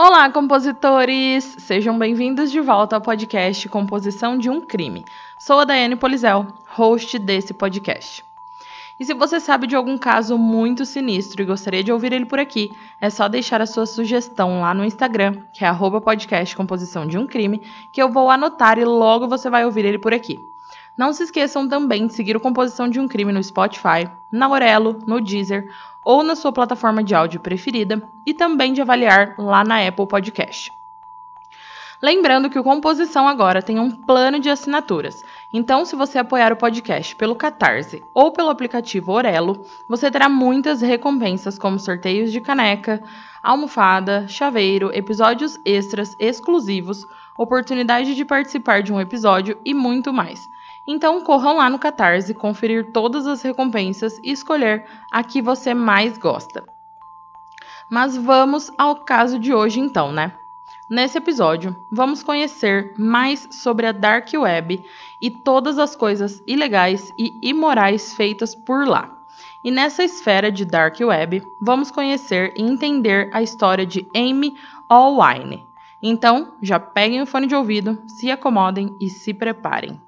Olá, compositores! Sejam bem-vindos de volta ao podcast Composição de um Crime. Sou a Daiane Polizel, host desse podcast. E se você sabe de algum caso muito sinistro e gostaria de ouvir ele por aqui, é só deixar a sua sugestão lá no Instagram, que é Composição de um Crime, que eu vou anotar e logo você vai ouvir ele por aqui. Não se esqueçam também de seguir o Composição de um Crime no Spotify, na Orelo, no Deezer ou na sua plataforma de áudio preferida e também de avaliar lá na Apple Podcast. Lembrando que o Composição agora tem um plano de assinaturas. Então, se você apoiar o podcast pelo Catarse ou pelo aplicativo Orelo, você terá muitas recompensas como sorteios de caneca, almofada, chaveiro, episódios extras exclusivos, oportunidade de participar de um episódio e muito mais. Então corram lá no Catarse, conferir todas as recompensas e escolher a que você mais gosta. Mas vamos ao caso de hoje então, né? Nesse episódio, vamos conhecer mais sobre a Dark Web e todas as coisas ilegais e imorais feitas por lá. E nessa esfera de Dark Web, vamos conhecer e entender a história de Amy Allwine. Então, já peguem o fone de ouvido, se acomodem e se preparem.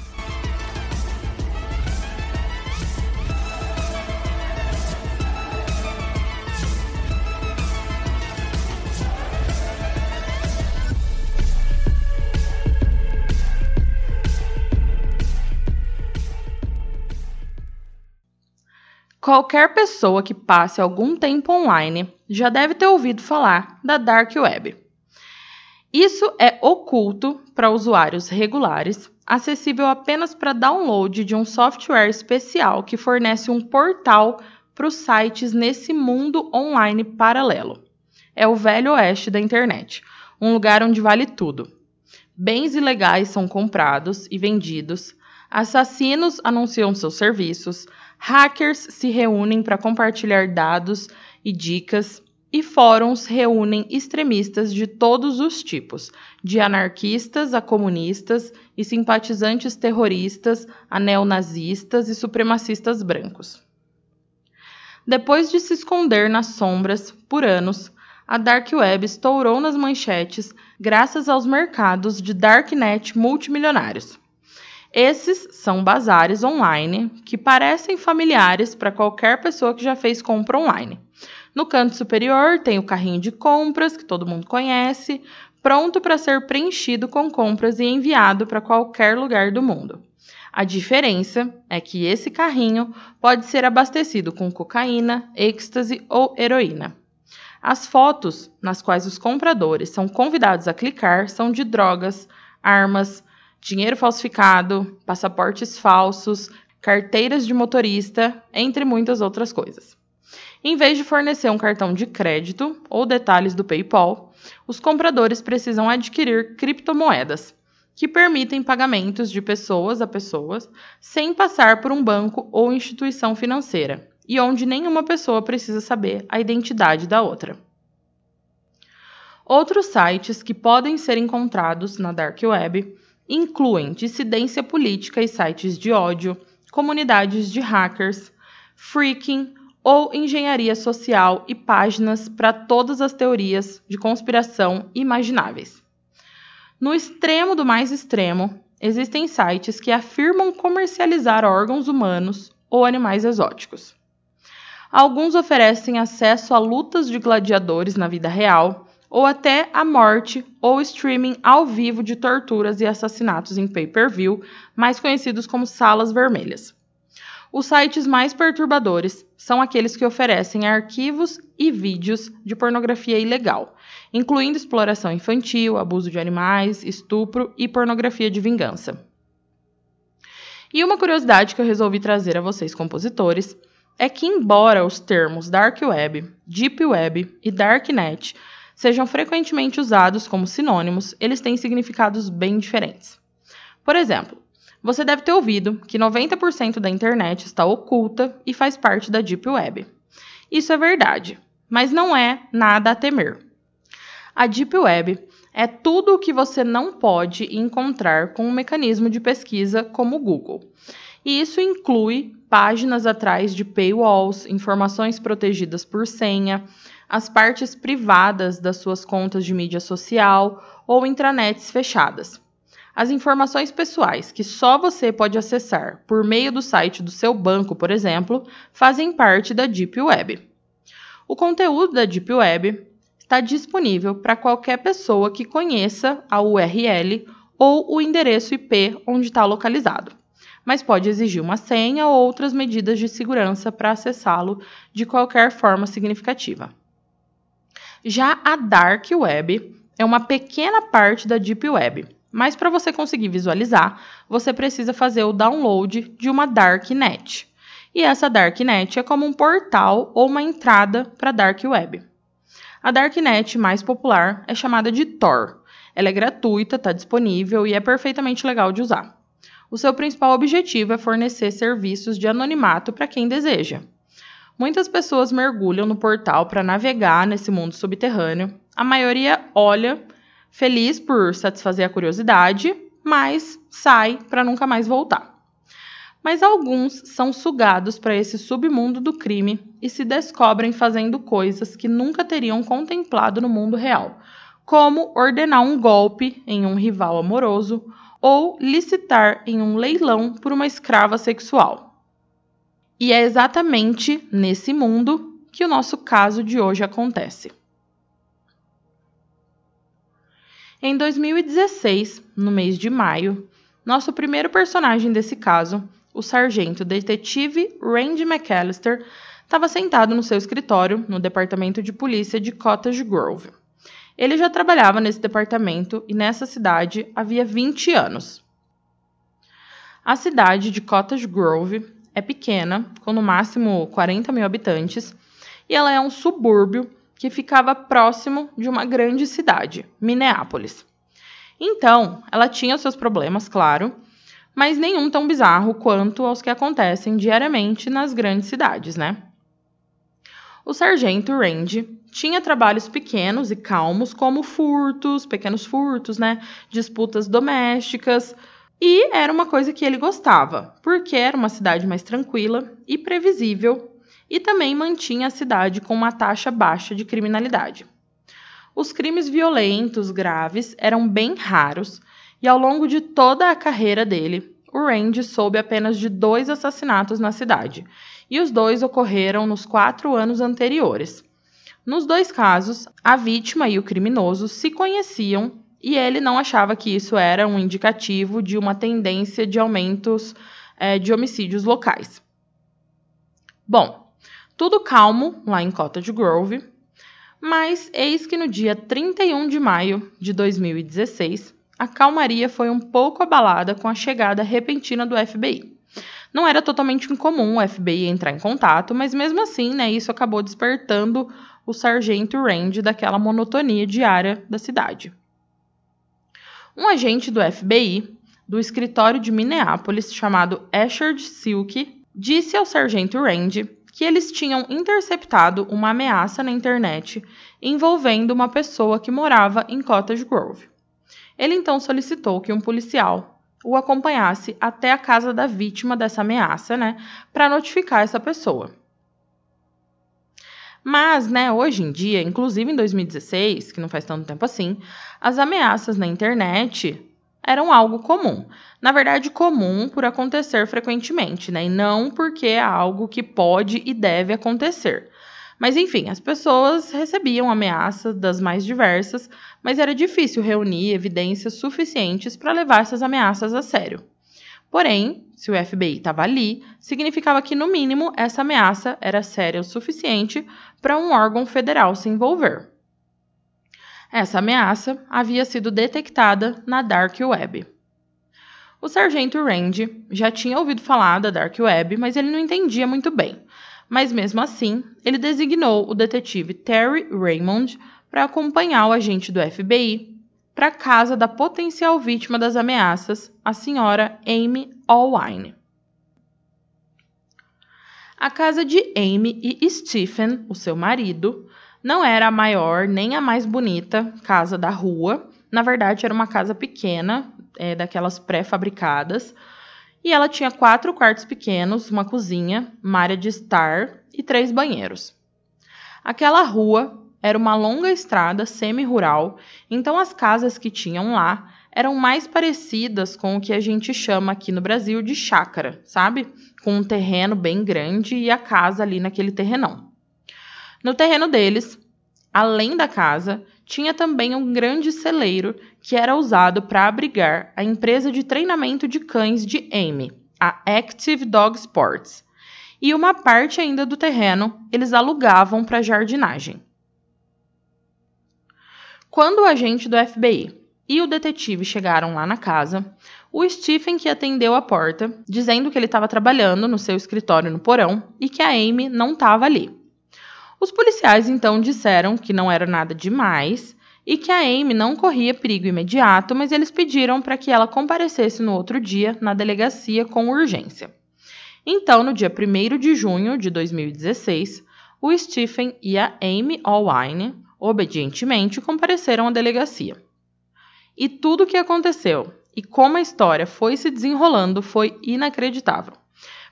Qualquer pessoa que passe algum tempo online já deve ter ouvido falar da Dark Web. Isso é oculto para usuários regulares, acessível apenas para download de um software especial que fornece um portal para os sites nesse mundo online paralelo. É o velho oeste da internet, um lugar onde vale tudo. Bens ilegais são comprados e vendidos, assassinos anunciam seus serviços, hackers se reúnem para compartilhar dados e dicas, e fóruns reúnem extremistas de todos os tipos, de anarquistas a comunistas e simpatizantes terroristas a neonazistas e supremacistas brancos. Depois de se esconder nas sombras por anos, a Dark Web estourou nas manchetes graças aos mercados de darknet multimilionários. Esses são bazares online que parecem familiares para qualquer pessoa que já fez compra online. No canto superior tem o carrinho de compras, que todo mundo conhece, pronto para ser preenchido com compras e enviado para qualquer lugar do mundo. A diferença é que esse carrinho pode ser abastecido com cocaína, êxtase ou heroína. As fotos nas quais os compradores são convidados a clicar são de drogas, armas, dinheiro falsificado, passaportes falsos, carteiras de motorista, entre muitas outras coisas. Em vez de fornecer um cartão de crédito ou detalhes do PayPal, os compradores precisam adquirir criptomoedas, que permitem pagamentos de pessoas a pessoas sem passar por um banco ou instituição financeira, e onde nenhuma pessoa precisa saber a identidade da outra. Outros sites que podem ser encontrados na Dark Web incluem dissidência política e sites de ódio, comunidades de hackers, freaking ou engenharia social e páginas para todas as teorias de conspiração imagináveis. No extremo do mais extremo, existem sites que afirmam comercializar órgãos humanos ou animais exóticos. Alguns oferecem acesso a lutas de gladiadores na vida real ou até a morte ou streaming ao vivo de torturas e assassinatos em pay-per-view, mais conhecidos como salas vermelhas. Os sites mais perturbadores são aqueles que oferecem arquivos e vídeos de pornografia ilegal, incluindo exploração infantil, abuso de animais, estupro e pornografia de vingança. E uma curiosidade que eu resolvi trazer a vocês, compositores, é que, embora os termos Dark Web, Deep Web e Darknet sejam frequentemente usados como sinônimos, eles têm significados bem diferentes. Por exemplo, você deve ter ouvido que 90% da internet está oculta e faz parte da Deep Web. Isso é verdade, mas não é nada a temer. A Deep Web é tudo o que você não pode encontrar com um mecanismo de pesquisa como o Google. E isso inclui páginas atrás de paywalls, informações protegidas por senha, as partes privadas das suas contas de mídia social ou intranets fechadas. As informações pessoais que só você pode acessar por meio do site do seu banco, por exemplo, fazem parte da Deep Web. O conteúdo da Deep Web está disponível para qualquer pessoa que conheça a URL ou o endereço IP onde está localizado, mas pode exigir uma senha ou outras medidas de segurança para acessá-lo de qualquer forma significativa. Já a Dark Web é uma pequena parte da Deep Web mas para você conseguir visualizar, você precisa fazer o download de uma darknet. E essa darknet é como um portal ou uma entrada para a dark web. A darknet mais popular é chamada de Tor. Ela é gratuita, está disponível e é perfeitamente legal de usar. O seu principal objetivo é fornecer serviços de anonimato para quem deseja. Muitas pessoas mergulham no portal para navegar nesse mundo subterrâneo. A maioria olha feliz por satisfazer a curiosidade, mas sai para nunca mais voltar. Mas alguns são sugados para esse submundo do crime e se descobrem fazendo coisas que nunca teriam contemplado no mundo real, como ordenar um golpe em um rival amoroso ou licitar em um leilão por uma escrava sexual. E é exatamente nesse mundo que o nosso caso de hoje acontece. Em 2016, no mês de maio, nosso primeiro personagem desse caso, o sargento detetive Randy McAllister, estava sentado no seu escritório no departamento de polícia de Cottage Grove. Ele já trabalhava nesse departamento e nessa cidade havia 20 anos. A cidade de Cottage Grove é pequena, com no máximo 40 mil habitantes, e ela é um subúrbio que ficava próximo de uma grande cidade, Minneapolis. Então, ela tinha seus problemas, claro, mas nenhum tão bizarro quanto aos que acontecem diariamente nas grandes cidades, né? O sargento Randy tinha trabalhos pequenos e calmos, como furtos, pequenos furtos, né? Disputas domésticas. E era uma coisa que ele gostava, porque era uma cidade mais tranquila e previsível e também mantinha a cidade com uma taxa baixa de criminalidade. Os crimes violentos graves eram bem raros e ao longo de toda a carreira dele, o Randy soube apenas de dois assassinatos na cidade, e os dois ocorreram nos quatro anos anteriores. Nos dois casos, a vítima e o criminoso se conheciam e ele não achava que isso era um indicativo de uma tendência de aumentos é, de homicídios locais. Bom, tudo calmo lá em Cottage Grove, mas eis que no dia 31 de maio de 2016, a calmaria foi um pouco abalada com a chegada repentina do FBI. Não era totalmente incomum o FBI entrar em contato, mas mesmo assim, né, isso acabou despertando o sargento Rand daquela monotonia diária da cidade. Um agente do FBI, do escritório de Minneapolis, chamado Asher Silk, disse ao sargento Rand que eles tinham interceptado uma ameaça na internet envolvendo uma pessoa que morava em Cottage Grove. Ele então solicitou que um policial o acompanhasse até a casa da vítima dessa ameaça, né, para notificar essa pessoa. Mas, né, hoje em dia, inclusive em 2016, que não faz tanto tempo assim, as ameaças na internet eram algo comum. Na verdade, comum por acontecer frequentemente, né? E não porque é algo que pode e deve acontecer. Mas enfim, as pessoas recebiam ameaças das mais diversas, mas era difícil reunir evidências suficientes para levar essas ameaças a sério. Porém, se o FBI estava ali, significava que, no mínimo, essa ameaça era séria o suficiente para um órgão federal se envolver. Essa ameaça havia sido detectada na Dark Web. O sargento Randy já tinha ouvido falar da Dark Web, mas ele não entendia muito bem. Mas mesmo assim, ele designou o detetive Terry Raymond para acompanhar o agente do FBI para a casa da potencial vítima das ameaças, a senhora Amy Allwine. A casa de Amy e Stephen, o seu marido, não era a maior nem a mais bonita casa da rua. Na verdade, era uma casa pequena, é, daquelas pré-fabricadas. E ela tinha quatro quartos pequenos, uma cozinha, uma área de estar e três banheiros. Aquela rua era uma longa estrada semi-rural, então as casas que tinham lá eram mais parecidas com o que a gente chama aqui no Brasil de chácara, sabe? Com um terreno bem grande e a casa ali naquele terrenão. No terreno deles, além da casa, tinha também um grande celeiro que era usado para abrigar a empresa de treinamento de cães de Amy, a Active Dog Sports. E uma parte ainda do terreno eles alugavam para jardinagem. Quando o agente do FBI e o detetive chegaram lá na casa, o Stephen que atendeu a porta, dizendo que ele estava trabalhando no seu escritório no porão e que a Amy não estava ali. Os policiais então disseram que não era nada demais e que a Amy não corria perigo imediato, mas eles pediram para que ela comparecesse no outro dia na delegacia com urgência. Então, no dia 1 de junho de 2016, o Stephen e a Amy Allwine obedientemente compareceram à delegacia. E tudo o que aconteceu e como a história foi se desenrolando foi inacreditável.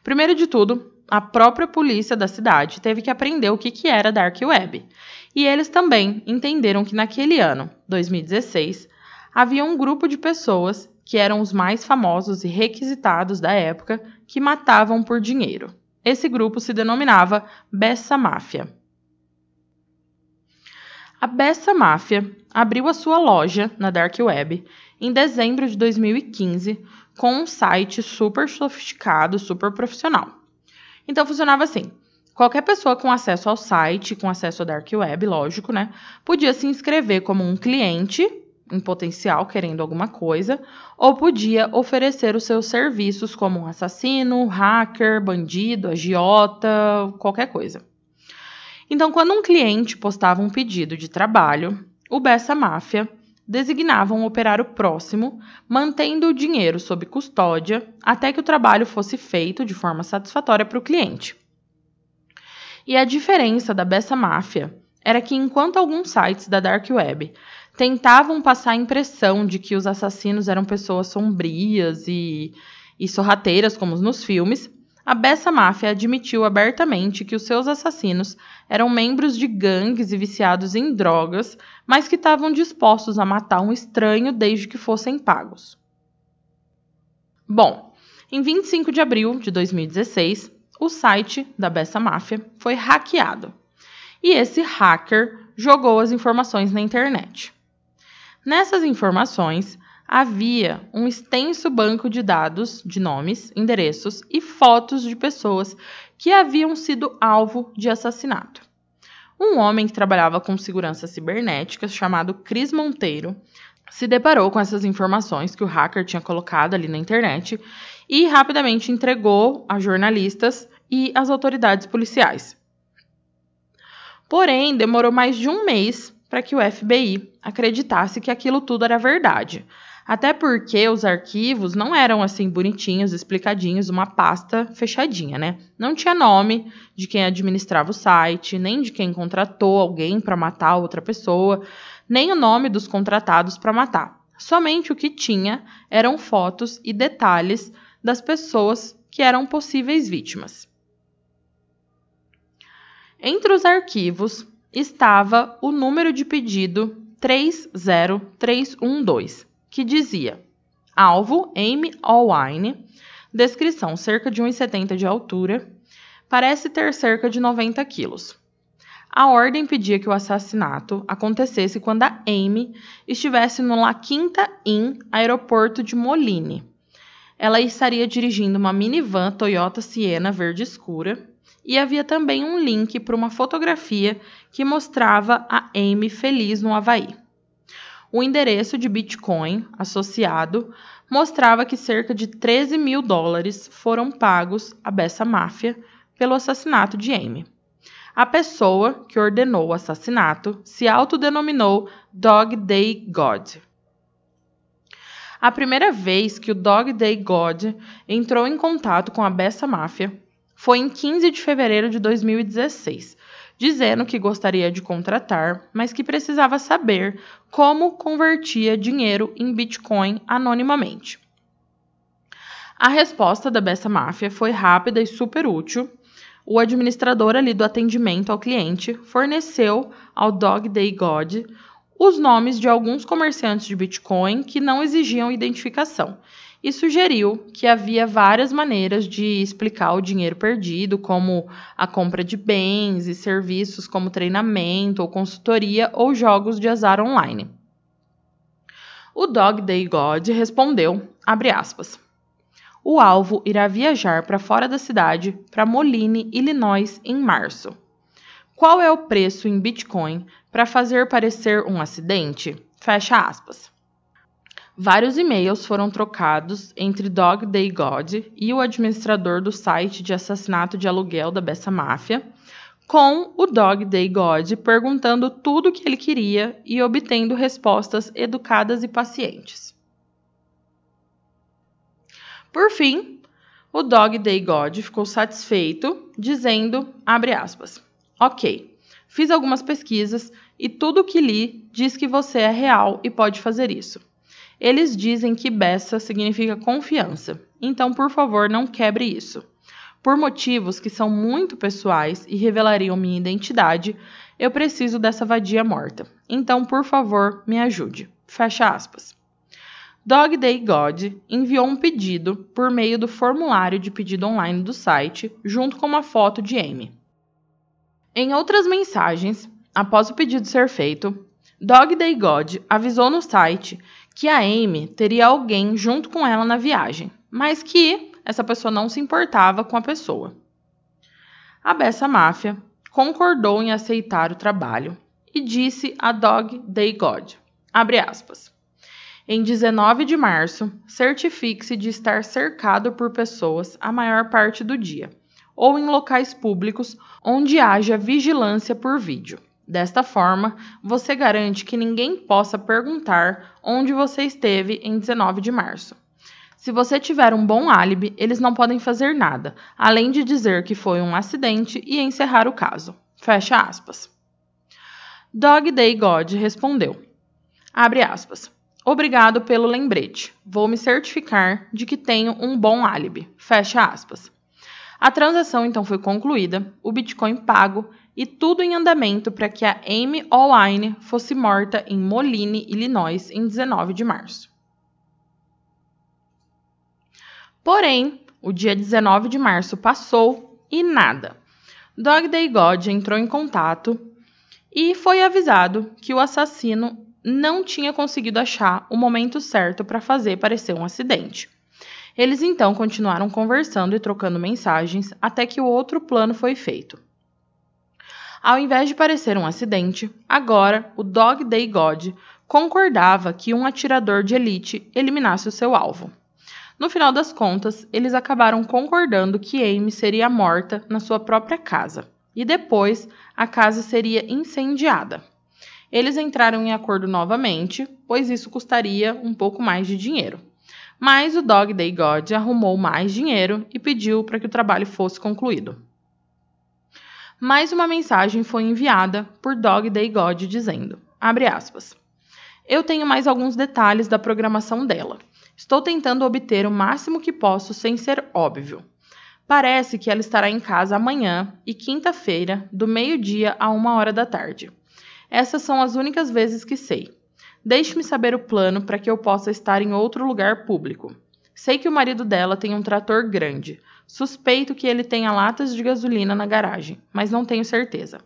Primeiro de tudo, a própria polícia da cidade teve que aprender o que, que era Dark Web. E eles também entenderam que naquele ano, 2016, havia um grupo de pessoas que eram os mais famosos e requisitados da época que matavam por dinheiro. Esse grupo se denominava Bessa Máfia. A Bessa Máfia abriu a sua loja na Dark Web em dezembro de 2015 com um site super sofisticado, super profissional. Então funcionava assim: qualquer pessoa com acesso ao site, com acesso à Dark Web, lógico, né, podia se inscrever como um cliente em potencial querendo alguma coisa, ou podia oferecer os seus serviços como um assassino, hacker, bandido, agiota, qualquer coisa. Então, quando um cliente postava um pedido de trabalho, o Bessa Máfia designava um operário próximo, mantendo o dinheiro sob custódia até que o trabalho fosse feito de forma satisfatória para o cliente. E a diferença da Bessa Máfia era que, enquanto alguns sites da Dark Web tentavam passar a impressão de que os assassinos eram pessoas sombrias e, e sorrateiras, como nos filmes, a Bessa Máfia admitiu abertamente que os seus assassinos eram membros de gangues e viciados em drogas, mas que estavam dispostos a matar um estranho desde que fossem pagos. Bom, em 25 de abril de 2016, o site da Bessa Máfia foi hackeado. E esse hacker jogou as informações na internet. Nessas informações, havia um extenso banco de dados de nomes, endereços e fotos de pessoas que haviam sido alvo de assassinato. Um homem que trabalhava com segurança cibernética, chamado Cris Monteiro, se deparou com essas informações que o hacker tinha colocado ali na internet e rapidamente entregou a jornalistas e às autoridades policiais. Porém, demorou mais de um mês para que o FBI acreditasse que aquilo tudo era verdade, até porque os arquivos não eram assim bonitinhos, explicadinhos, uma pasta fechadinha, né? Não tinha nome de quem administrava o site, nem de quem contratou alguém para matar outra pessoa, nem o nome dos contratados para matar. Somente o que tinha eram fotos e detalhes das pessoas que eram possíveis vítimas. Entre os arquivos estava o número de pedido 30312 que dizia: alvo Amy Allwine, descrição cerca de 1,70 de altura, parece ter cerca de 90 quilos. A ordem pedia que o assassinato acontecesse quando a Amy estivesse no La Quinta Inn, aeroporto de Moline. ela estaria dirigindo uma minivan Toyota Siena verde escura e havia também um link para uma fotografia que mostrava a Amy feliz no Havaí. O endereço de Bitcoin associado mostrava que cerca de 13 mil dólares foram pagos à Bessa Máfia pelo assassinato de Amy. A pessoa que ordenou o assassinato se autodenominou Dog Day God. A primeira vez que o Dog Day God entrou em contato com a Bessa Máfia foi em 15 de fevereiro de 2016, dizendo que gostaria de contratar, mas que precisava saber como convertia dinheiro em Bitcoin anonimamente. A resposta da Bessa Máfia foi rápida e super útil. O administrador ali do atendimento ao cliente forneceu ao Dog Day God os nomes de alguns comerciantes de Bitcoin que não exigiam identificação e sugeriu que havia várias maneiras de explicar o dinheiro perdido, como a compra de bens e serviços como treinamento ou consultoria ou jogos de azar online. O Dog Day God respondeu, aspas, o alvo irá viajar para fora da cidade, para Moline, Illinois, em março. Qual é o preço em Bitcoin para fazer parecer um acidente? Fecha aspas. Vários e-mails foram trocados entre Dog Day God e o administrador do site de assassinato de aluguel da Bessa Máfia, com o Dog Day God perguntando tudo o que ele queria e obtendo respostas educadas e pacientes. Por fim, o Dog Day God ficou satisfeito, dizendo, aspas, ok, fiz algumas pesquisas e tudo o que li diz que você é real e pode fazer isso. Eles dizem que Bessa significa confiança, então por favor não quebre isso. Por motivos que são muito pessoais e revelariam minha identidade, eu preciso dessa vadia morta. Então, por favor, me ajude. Fecha aspas. Dog Day God enviou um pedido por meio do formulário de pedido online do site, junto com uma foto de Amy. Em outras mensagens, após o pedido ser feito, Dog Day God avisou no site que a Amy teria alguém junto com ela na viagem, mas que essa pessoa não se importava com a pessoa. A Bessa Máfia concordou em aceitar o trabalho e disse a Dog Day God, aspas, em 19 de março, certifique-se de estar cercado por pessoas a maior parte do dia, ou em locais públicos onde haja vigilância por vídeo. Desta forma, você garante que ninguém possa perguntar onde você esteve em 19 de março. Se você tiver um bom álibi, eles não podem fazer nada, além de dizer que foi um acidente e encerrar o caso. Fecha aspas. Dog Day God respondeu: Abre aspas. Obrigado pelo lembrete. Vou me certificar de que tenho um bom álibi. Fecha aspas. A transação então foi concluída, o Bitcoin pago e tudo em andamento para que a Amy Allwine fosse morta em Moline, Illinois, em 19 de março. Porém, o dia 19 de março passou e nada. Dog Day God entrou em contato e foi avisado que o assassino não tinha conseguido achar o momento certo para fazer parecer um acidente. Eles então continuaram conversando e trocando mensagens até que o outro plano foi feito. Ao invés de parecer um acidente, agora o Dog Day God concordava que um atirador de elite eliminasse o seu alvo. No final das contas, eles acabaram concordando que Amy seria morta na sua própria casa e depois a casa seria incendiada. Eles entraram em acordo novamente, pois isso custaria um pouco mais de dinheiro. Mas o Dog Day God arrumou mais dinheiro e pediu para que o trabalho fosse concluído mais uma mensagem foi enviada por Dog Day God dizendo, aspas, eu tenho mais alguns detalhes da programação dela. Estou tentando obter o máximo que posso sem ser óbvio. Parece que ela estará em casa amanhã e quinta-feira, do meio-dia a uma hora da tarde. Essas são as únicas vezes que sei. Deixe-me saber o plano para que eu possa estar em outro lugar público. Sei que o marido dela tem um trator grande. Suspeito que ele tenha latas de gasolina na garagem, mas não tenho certeza.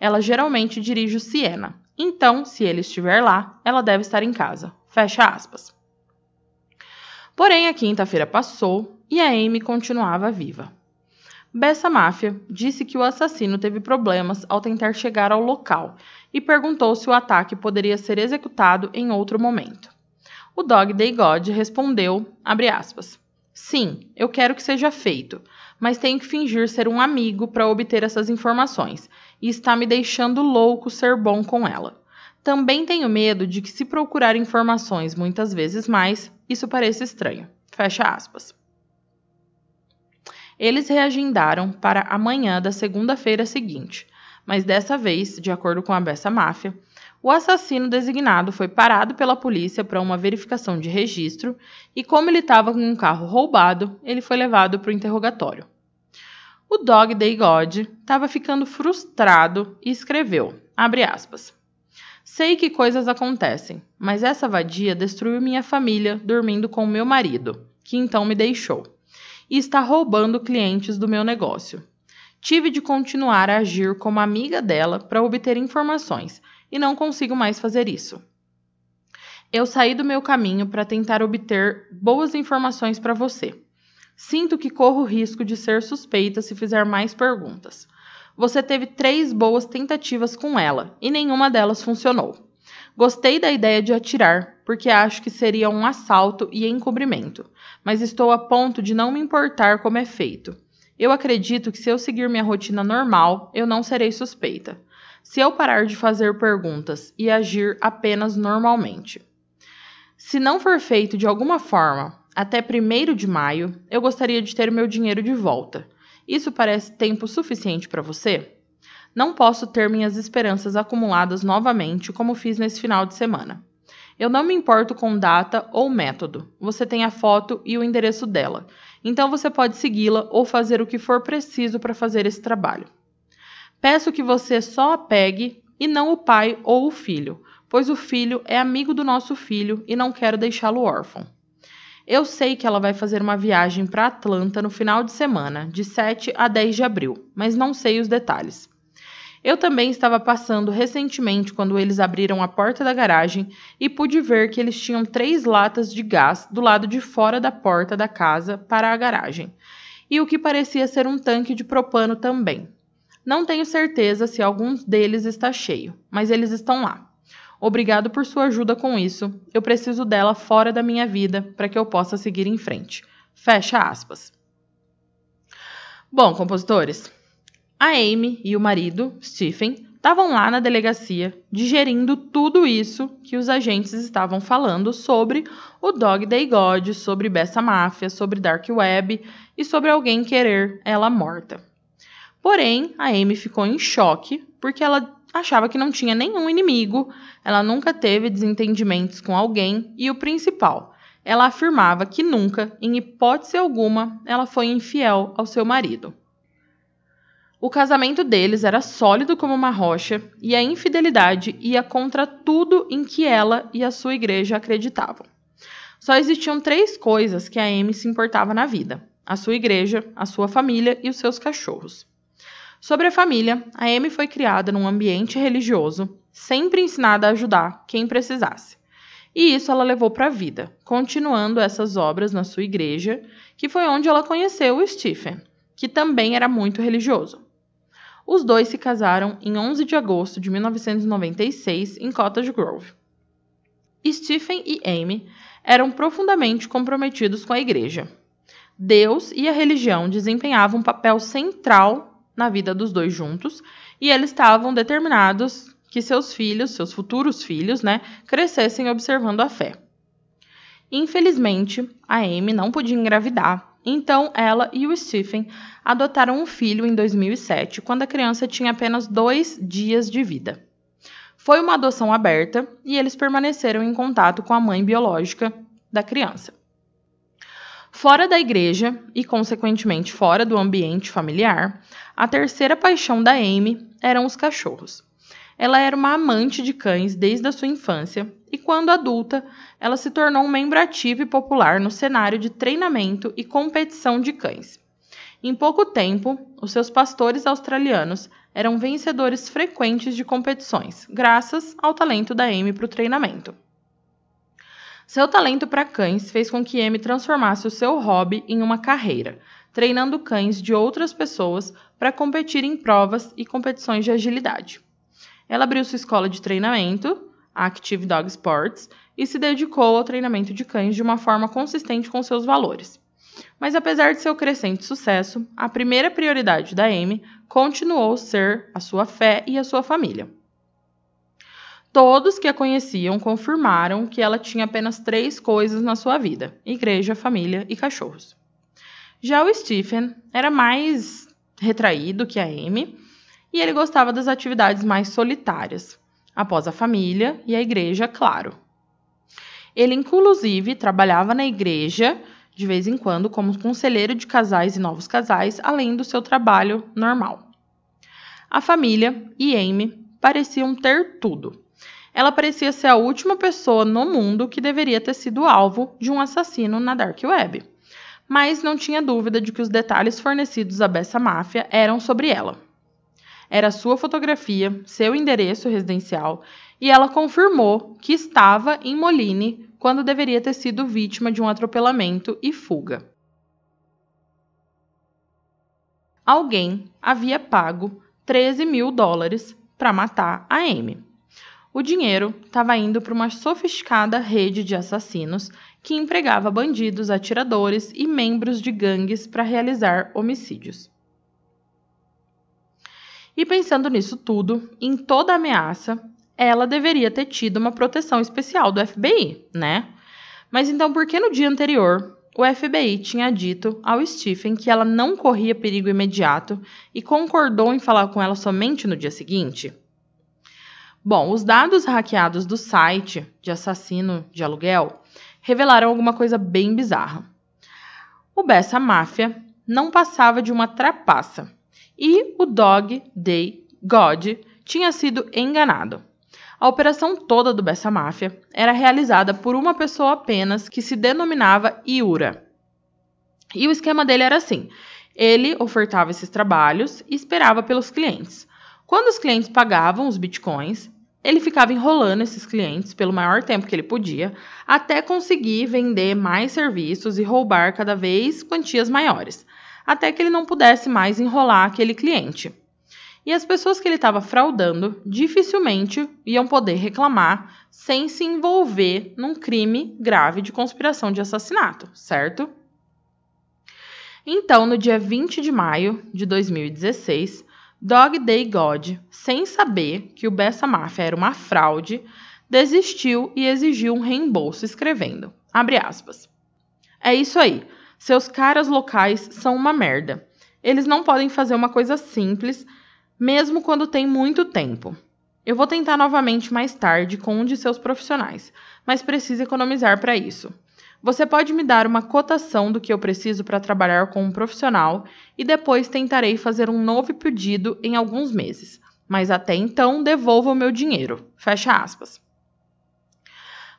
Ela geralmente dirige o Siena, então, se ele estiver lá, ela deve estar em casa. Fecha aspas. Porém, a quinta-feira passou e a Amy continuava viva. Bessa Máfia disse que o assassino teve problemas ao tentar chegar ao local e perguntou se o ataque poderia ser executado em outro momento. O Dog Day God respondeu, aspas, Sim, eu quero que seja feito, mas tenho que fingir ser um amigo para obter essas informações, e está me deixando louco ser bom com ela. Também tenho medo de que se procurar informações muitas vezes mais, isso pareça estranho. Fecha aspas. Eles reagendaram para amanhã da segunda-feira seguinte, mas dessa vez, de acordo com a Bessa Máfia, o assassino designado foi parado pela polícia para uma verificação de registro e, como ele estava com um carro roubado, ele foi levado para o interrogatório. O Dog Day God estava ficando frustrado e escreveu, aspas, Sei que coisas acontecem, mas essa vadia destruiu minha família dormindo com meu marido, que então me deixou e está roubando clientes do meu negócio. Tive de continuar a agir como amiga dela para obter informações e não consigo mais fazer isso. Eu saí do meu caminho para tentar obter boas informações para você. Sinto que corro o risco de ser suspeita se fizer mais perguntas. Você teve três boas tentativas com ela e nenhuma delas funcionou. Gostei da ideia de atirar, porque acho que seria um assalto e encobrimento, mas estou a ponto de não me importar como é feito. Eu acredito que se eu seguir minha rotina normal, eu não serei suspeita. Se eu parar de fazer perguntas e agir apenas normalmente. Se não for feito de alguma forma até 1 de maio, eu gostaria de ter meu dinheiro de volta. Isso parece tempo suficiente para você? Não posso ter minhas esperanças acumuladas novamente como fiz nesse final de semana. Eu não me importo com data ou método. Você tem a foto e o endereço dela. Então você pode segui-la ou fazer o que for preciso para fazer esse trabalho. Peço que você só a pegue e não o pai ou o filho, pois o filho é amigo do nosso filho e não quero deixá-lo órfão. Eu sei que ela vai fazer uma viagem para Atlanta no final de semana, de 7 a 10 de abril, mas não sei os detalhes. Eu também estava passando recentemente quando eles abriram a porta da garagem e pude ver que eles tinham três latas de gás do lado de fora da porta da casa para a garagem, e o que parecia ser um tanque de propano também. Não tenho certeza se algum deles está cheio, mas eles estão lá. Obrigado por sua ajuda com isso. Eu preciso dela fora da minha vida para que eu possa seguir em frente. Fecha aspas. Bom, compositores, a Amy e o marido, Stephen, estavam lá na delegacia digerindo tudo isso que os agentes estavam falando sobre o Dog Day God, sobre Bessa Máfia, sobre Dark Web e sobre alguém querer ela morta. Porém, a Amy ficou em choque porque ela achava que não tinha nenhum inimigo, ela nunca teve desentendimentos com alguém e o principal, ela afirmava que nunca, em hipótese alguma, ela foi infiel ao seu marido. O casamento deles era sólido como uma rocha e a infidelidade ia contra tudo em que ela e a sua igreja acreditavam. Só existiam três coisas que a Amy se importava na vida: a sua igreja, a sua família e os seus cachorros. Sobre a família, a Amy foi criada num ambiente religioso, sempre ensinada a ajudar quem precisasse. E isso ela levou para a vida, continuando essas obras na sua igreja, que foi onde ela conheceu o Stephen, que também era muito religioso. Os dois se casaram em 11 de agosto de 1996 em Cottage Grove. Stephen e Amy eram profundamente comprometidos com a igreja. Deus e a religião desempenhavam um papel central na vida dos dois juntos e eles estavam determinados que seus filhos, seus futuros filhos, né, crescessem observando a fé. Infelizmente, a Amy não podia engravidar então, ela e o Stephen adotaram um filho em 2007, quando a criança tinha apenas dois dias de vida. Foi uma adoção aberta e eles permaneceram em contato com a mãe biológica da criança. Fora da igreja e, consequentemente, fora do ambiente familiar, a terceira paixão da Amy eram os cachorros. Ela era uma amante de cães desde a sua infância e, quando adulta, ela se tornou um membro ativo e popular no cenário de treinamento e competição de cães. Em pouco tempo, os seus pastores australianos eram vencedores frequentes de competições, graças ao talento da Amy para o treinamento. Seu talento para cães fez com que Amy transformasse o seu hobby em uma carreira, treinando cães de outras pessoas para competir em provas e competições de agilidade. Ela abriu sua escola de treinamento, Active Dog Sports, e se dedicou ao treinamento de cães de uma forma consistente com seus valores. Mas apesar de seu crescente sucesso, a primeira prioridade da Amy continuou ser a sua fé e a sua família. Todos que a conheciam confirmaram que ela tinha apenas três coisas na sua vida: igreja, família e cachorros. Já o Stephen era mais retraído que a Amy e ele gostava das atividades mais solitárias, após a família e a igreja, claro. Ele, inclusive, trabalhava na igreja de vez em quando como conselheiro de casais e novos casais, além do seu trabalho normal. A família e Amy pareciam ter tudo. Ela parecia ser a última pessoa no mundo que deveria ter sido alvo de um assassino na Dark Web. Mas não tinha dúvida de que os detalhes fornecidos a Bessa Máfia eram sobre ela. Era sua fotografia, seu endereço residencial, e ela confirmou que estava em Moline quando deveria ter sido vítima de um atropelamento e fuga. Alguém havia pago 13 mil dólares para matar a Amy. O dinheiro estava indo para uma sofisticada rede de assassinos que empregava bandidos, atiradores e membros de gangues para realizar homicídios. E pensando nisso tudo, em toda ameaça, ela deveria ter tido uma proteção especial do FBI, né? Mas então por que no dia anterior o FBI tinha dito ao Stephen que ela não corria perigo imediato e concordou em falar com ela somente no dia seguinte? Bom, os dados hackeados do site de assassino de aluguel revelaram alguma coisa bem bizarra. O Bessa Máfia não passava de uma trapaça e o Dog Day God tinha sido enganado. A operação toda do Bessa Máfia era realizada por uma pessoa apenas que se denominava Iura. E o esquema dele era assim: ele ofertava esses trabalhos e esperava pelos clientes. Quando os clientes pagavam os bitcoins, ele ficava enrolando esses clientes pelo maior tempo que ele podia, até conseguir vender mais serviços e roubar cada vez quantias maiores, até que ele não pudesse mais enrolar aquele cliente. E as pessoas que ele estava fraudando dificilmente iam poder reclamar sem se envolver num crime grave de conspiração de assassinato, certo? Então, no dia 20 de maio de 2016, Dog Day God, sem saber que o Bessa Máfia era uma fraude, desistiu e exigiu um reembolso, escrevendo: abre aspas. É isso aí. Seus caras locais são uma merda. Eles não podem fazer uma coisa simples, mesmo quando tem muito tempo. Eu vou tentar novamente mais tarde com um de seus profissionais, mas preciso economizar para isso. Você pode me dar uma cotação do que eu preciso para trabalhar com um profissional e depois tentarei fazer um novo pedido em alguns meses. Mas até então devolva o meu dinheiro. Fecha aspas.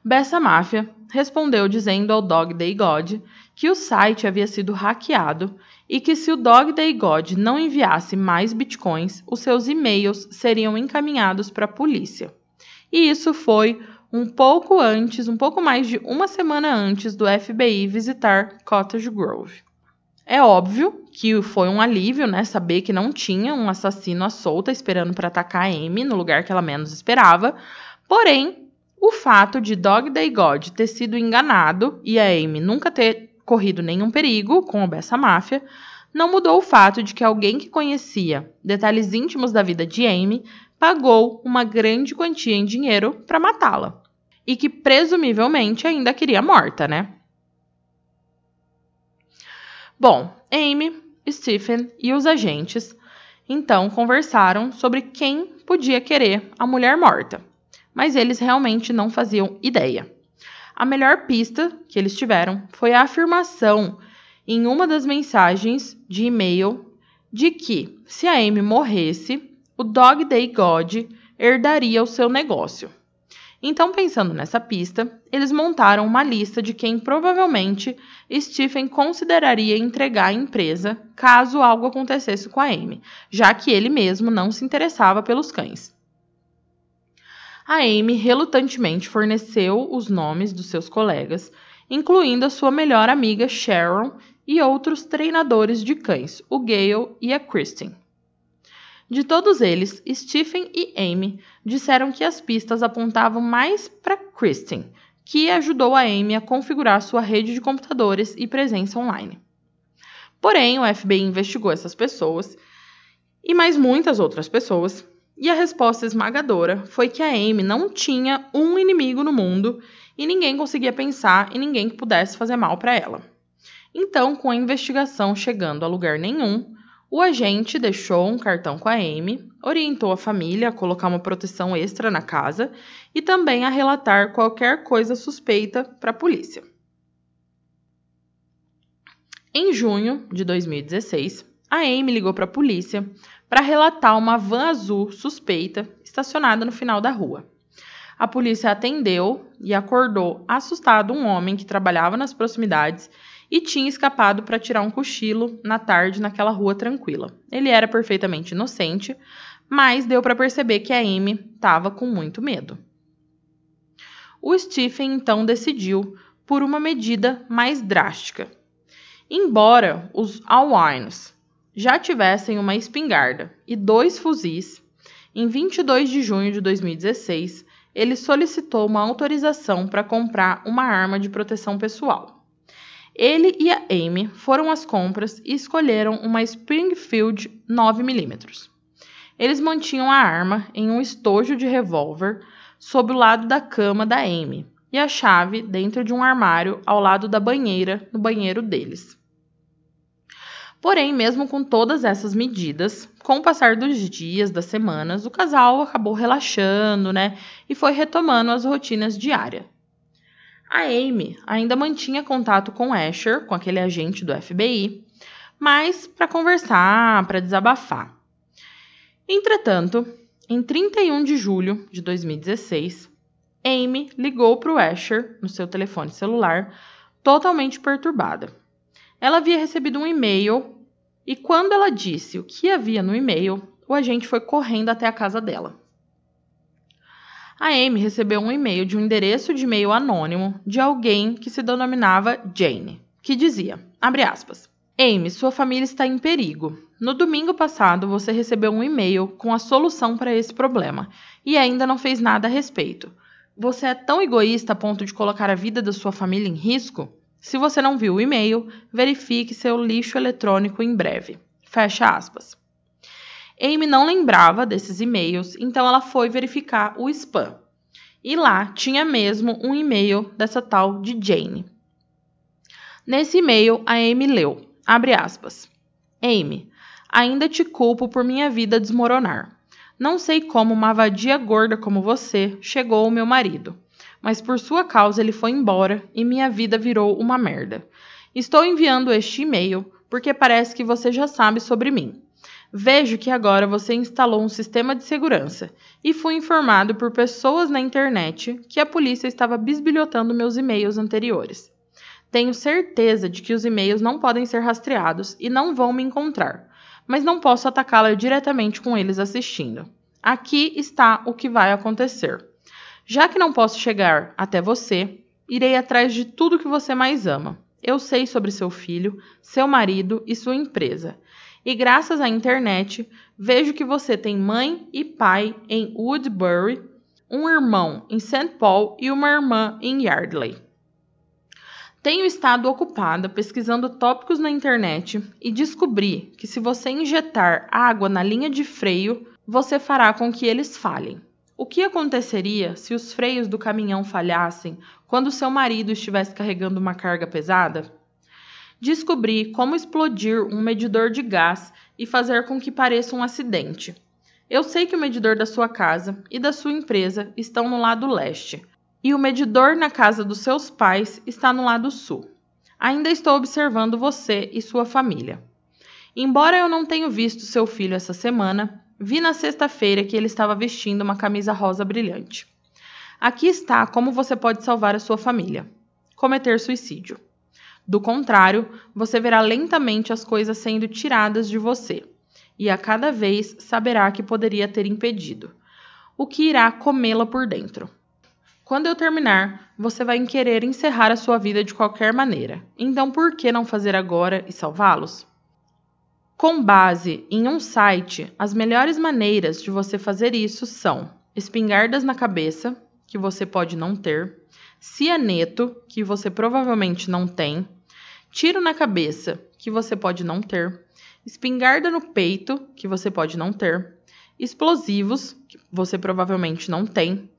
Bessa Máfia respondeu dizendo ao Dog Day God que o site havia sido hackeado e que se o Dog Day God não enviasse mais bitcoins, os seus e-mails seriam encaminhados para a polícia. E isso foi um pouco antes, um pouco mais de uma semana antes do FBI visitar Cottage Grove. É óbvio que foi um alívio, né, saber que não tinha um assassino à solta esperando para atacar a Amy no lugar que ela menos esperava. Porém, o fato de Dog Day God ter sido enganado e a Amy nunca ter corrido nenhum perigo com a Bessa Máfia não mudou o fato de que alguém que conhecia detalhes íntimos da vida de Amy pagou uma grande quantia em dinheiro para matá-la e que presumivelmente ainda queria morta, né? Bom, Amy, Stephen e os agentes então conversaram sobre quem podia querer a mulher morta, mas eles realmente não faziam ideia. A melhor pista que eles tiveram foi a afirmação em uma das mensagens de e-mail de que, se a Amy morresse, o Dog Day God herdaria o seu negócio. Então, pensando nessa pista, eles montaram uma lista de quem provavelmente Stephen consideraria entregar a empresa caso algo acontecesse com a Amy, já que ele mesmo não se interessava pelos cães. A Amy relutantemente forneceu os nomes dos seus colegas, incluindo a sua melhor amiga Sharon e outros treinadores de cães, o Gale e a Kristen. De todos eles, Stephen e Amy disseram que as pistas apontavam mais para Kristen, que ajudou a Amy a configurar sua rede de computadores e presença online. Porém, o FBI investigou essas pessoas e mais muitas outras pessoas, e a resposta esmagadora foi que a Amy não tinha um inimigo no mundo e ninguém conseguia pensar em ninguém que pudesse fazer mal para ela. Então, com a investigação chegando a lugar nenhum, o agente deixou um cartão com a Amy, orientou a família a colocar uma proteção extra na casa e também a relatar qualquer coisa suspeita para a polícia. Em junho de 2016, a Amy ligou para a polícia para relatar uma van azul suspeita estacionada no final da rua. A polícia atendeu e acordou assustado um homem que trabalhava nas proximidades e tinha escapado para tirar um cochilo na tarde naquela rua tranquila. Ele era perfeitamente inocente, mas deu para perceber que a Amy estava com muito medo. O Stephen então decidiu por uma medida mais drástica. Embora os Alwines já tivessem uma espingarda e dois fuzis, em 22 de junho de 2016, ele solicitou uma autorização para comprar uma arma de proteção pessoal. Ele e a Amy foram às compras e escolheram uma Springfield 9mm. Eles mantinham a arma em um estojo de revólver sob o lado da cama da Amy e a chave dentro de um armário ao lado da banheira no banheiro deles. Porém, mesmo com todas essas medidas, com o passar dos dias, das semanas, o casal acabou relaxando, né? E foi retomando as rotinas diárias. A Amy ainda mantinha contato com Asher, com aquele agente do FBI, mas para conversar, para desabafar. Entretanto, em 31 de julho de 2016, Amy ligou para o Asher no seu telefone celular, totalmente perturbada. Ela havia recebido um e-mail e, quando ela disse o que havia no e-mail, o agente foi correndo até a casa dela a Amy recebeu um e-mail de um endereço de e-mail anônimo de alguém que se denominava Jane, que dizia, abre aspas, Amy, sua família está em perigo. No domingo passado, você recebeu um e-mail com a solução para esse problema e ainda não fez nada a respeito. Você é tão egoísta a ponto de colocar a vida da sua família em risco? Se você não viu o e-mail, verifique seu lixo eletrônico em breve. Fecha aspas. Amy não lembrava desses e-mails, então ela foi verificar o spam. E lá tinha mesmo um e-mail dessa tal de Jane. Nesse e-mail, a Amy leu, abre aspas, Amy, ainda te culpo por minha vida desmoronar. Não sei como uma vadia gorda como você chegou ao meu marido, mas por sua causa ele foi embora e minha vida virou uma merda. Estou enviando este e-mail porque parece que você já sabe sobre mim. Vejo que agora você instalou um sistema de segurança e fui informado por pessoas na internet que a polícia estava bisbilhotando meus e-mails anteriores. Tenho certeza de que os e-mails não podem ser rastreados e não vão me encontrar, mas não posso atacá-la diretamente com eles assistindo. Aqui está o que vai acontecer. Já que não posso chegar até você, irei atrás de tudo que você mais ama. Eu sei sobre seu filho, seu marido e sua empresa e graças à internet vejo que você tem mãe e pai em Woodbury, um irmão em St. Paul e uma irmã em Yardley. Tenho estado ocupada pesquisando tópicos na internet e descobri que se você injetar água na linha de freio, você fará com que eles falhem. O que aconteceria se os freios do caminhão falhassem quando seu marido estivesse carregando uma carga pesada? descobri como explodir um medidor de gás e fazer com que pareça um acidente. Eu sei que o medidor da sua casa e da sua empresa estão no lado leste, e o medidor na casa dos seus pais está no lado sul. Ainda estou observando você e sua família. Embora eu não tenha visto seu filho essa semana, vi na sexta-feira que ele estava vestindo uma camisa rosa brilhante. Aqui está como você pode salvar a sua família: cometer suicídio. Do contrário, você verá lentamente as coisas sendo tiradas de você, e a cada vez saberá que poderia ter impedido. o que irá comê-la por dentro. Quando eu terminar, você vai querer encerrar a sua vida de qualquer maneira. Então, por que não fazer agora e salvá-los? Com base em um site, as melhores maneiras de você fazer isso são espingardas na cabeça, que você pode não ter, cianeto, que você provavelmente não tem, tiro na cabeça, que você pode não ter, espingarda no peito, que você pode não ter, explosivos, que você provavelmente não tem,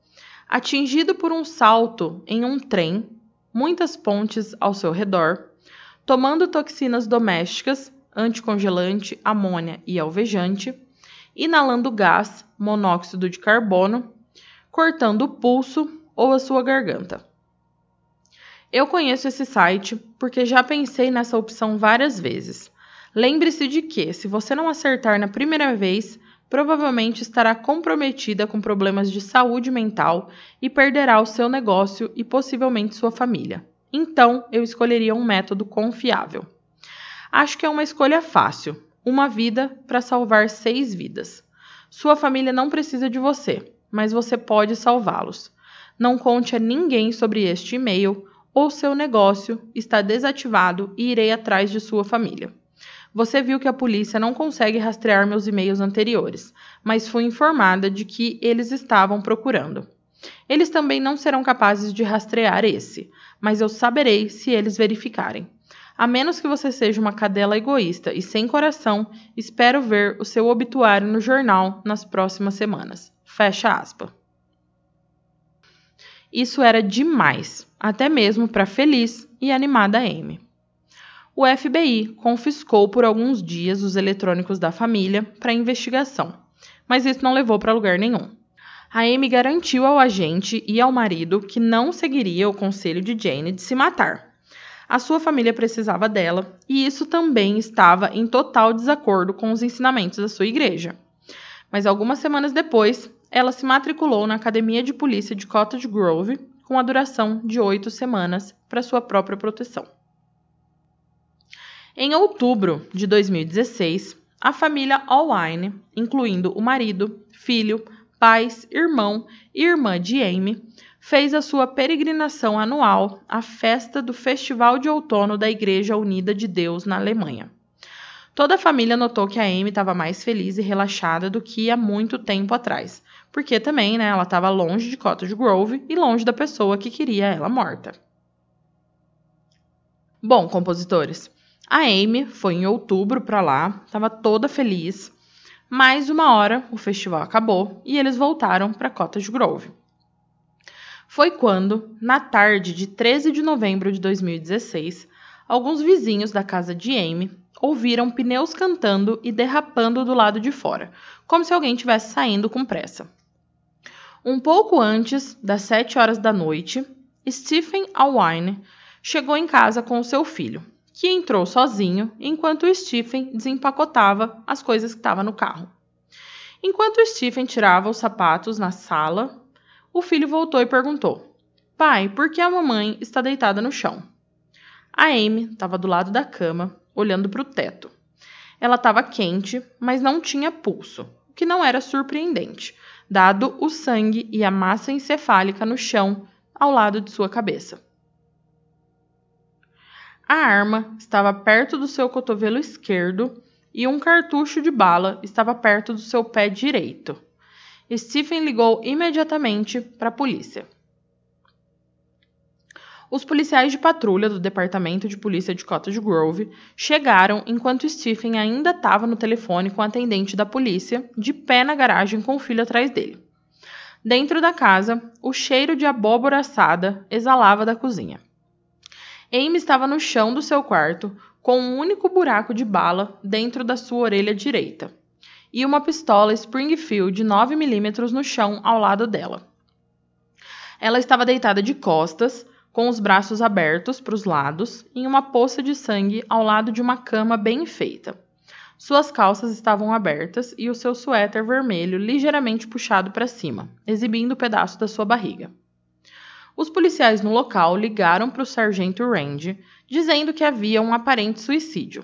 atingido por um salto em um trem, muitas pontes ao seu redor, tomando toxinas domésticas, anticongelante, amônia e alvejante, inalando gás, monóxido de carbono, cortando o pulso ou a sua garganta. Eu conheço esse site porque já pensei nessa opção várias vezes. Lembre-se de que, se você não acertar na primeira vez, provavelmente estará comprometida com problemas de saúde mental e perderá o seu negócio e possivelmente sua família. Então, eu escolheria um método confiável. Acho que é uma escolha fácil. Uma vida para salvar seis vidas. Sua família não precisa de você, mas você pode salvá-los. Não conte a ninguém sobre este e-mail ou seu negócio está desativado e irei atrás de sua família. Você viu que a polícia não consegue rastrear meus e-mails anteriores, mas fui informada de que eles estavam procurando. Eles também não serão capazes de rastrear esse, mas eu saberei se eles verificarem. A menos que você seja uma cadela egoísta e sem coração, espero ver o seu obituário no jornal nas próximas semanas. Fecha aspas. Isso era demais, até mesmo para feliz e animada Amy. O FBI confiscou por alguns dias os eletrônicos da família para investigação, mas isso não levou para lugar nenhum. A Amy garantiu ao agente e ao marido que não seguiria o conselho de Jane de se matar. A sua família precisava dela e isso também estava em total desacordo com os ensinamentos da sua igreja. Mas algumas semanas depois, ela se matriculou na Academia de Polícia de Cottage Grove com a duração de oito semanas para sua própria proteção. Em outubro de 2016, a família Allwine, incluindo o marido, filho, pais, irmão e irmã de Amy, fez a sua peregrinação anual à festa do Festival de Outono da Igreja Unida de Deus na Alemanha. Toda a família notou que a Amy estava mais feliz e relaxada do que há muito tempo atrás, porque também, né, ela estava longe de Cottage Grove e longe da pessoa que queria ela morta. Bom, compositores, a Amy foi em outubro para lá, estava toda feliz, mas uma hora o festival acabou e eles voltaram para Cottage Grove. Foi quando, na tarde de 13 de novembro de 2016, alguns vizinhos da casa de Amy ouviram pneus cantando e derrapando do lado de fora, como se alguém estivesse saindo com pressa. Um pouco antes das sete horas da noite, Stephen Alwine chegou em casa com o seu filho, que entrou sozinho enquanto Stephen desempacotava as coisas que estavam no carro. Enquanto Stephen tirava os sapatos na sala, o filho voltou e perguntou: Pai, por que a mamãe está deitada no chão? A Amy estava do lado da cama, olhando para o teto. Ela estava quente, mas não tinha pulso, o que não era surpreendente, dado o sangue e a massa encefálica no chão ao lado de sua cabeça. A arma estava perto do seu cotovelo esquerdo e um cartucho de bala estava perto do seu pé direito. Stephen ligou imediatamente para a polícia. Os policiais de patrulha do Departamento de Polícia de Cottage Grove chegaram enquanto Stephen ainda estava no telefone com a atendente da polícia, de pé na garagem com o filho atrás dele. Dentro da casa, o cheiro de abóbora assada exalava da cozinha. Amy estava no chão do seu quarto, com um único buraco de bala dentro da sua orelha direita, e uma pistola Springfield 9mm no chão ao lado dela. Ela estava deitada de costas, com os braços abertos para os lados, em uma poça de sangue ao lado de uma cama bem feita. Suas calças estavam abertas e o seu suéter vermelho ligeiramente puxado para cima, exibindo o um pedaço da sua barriga. Os policiais no local ligaram para o sargento Randy, dizendo que havia um aparente suicídio.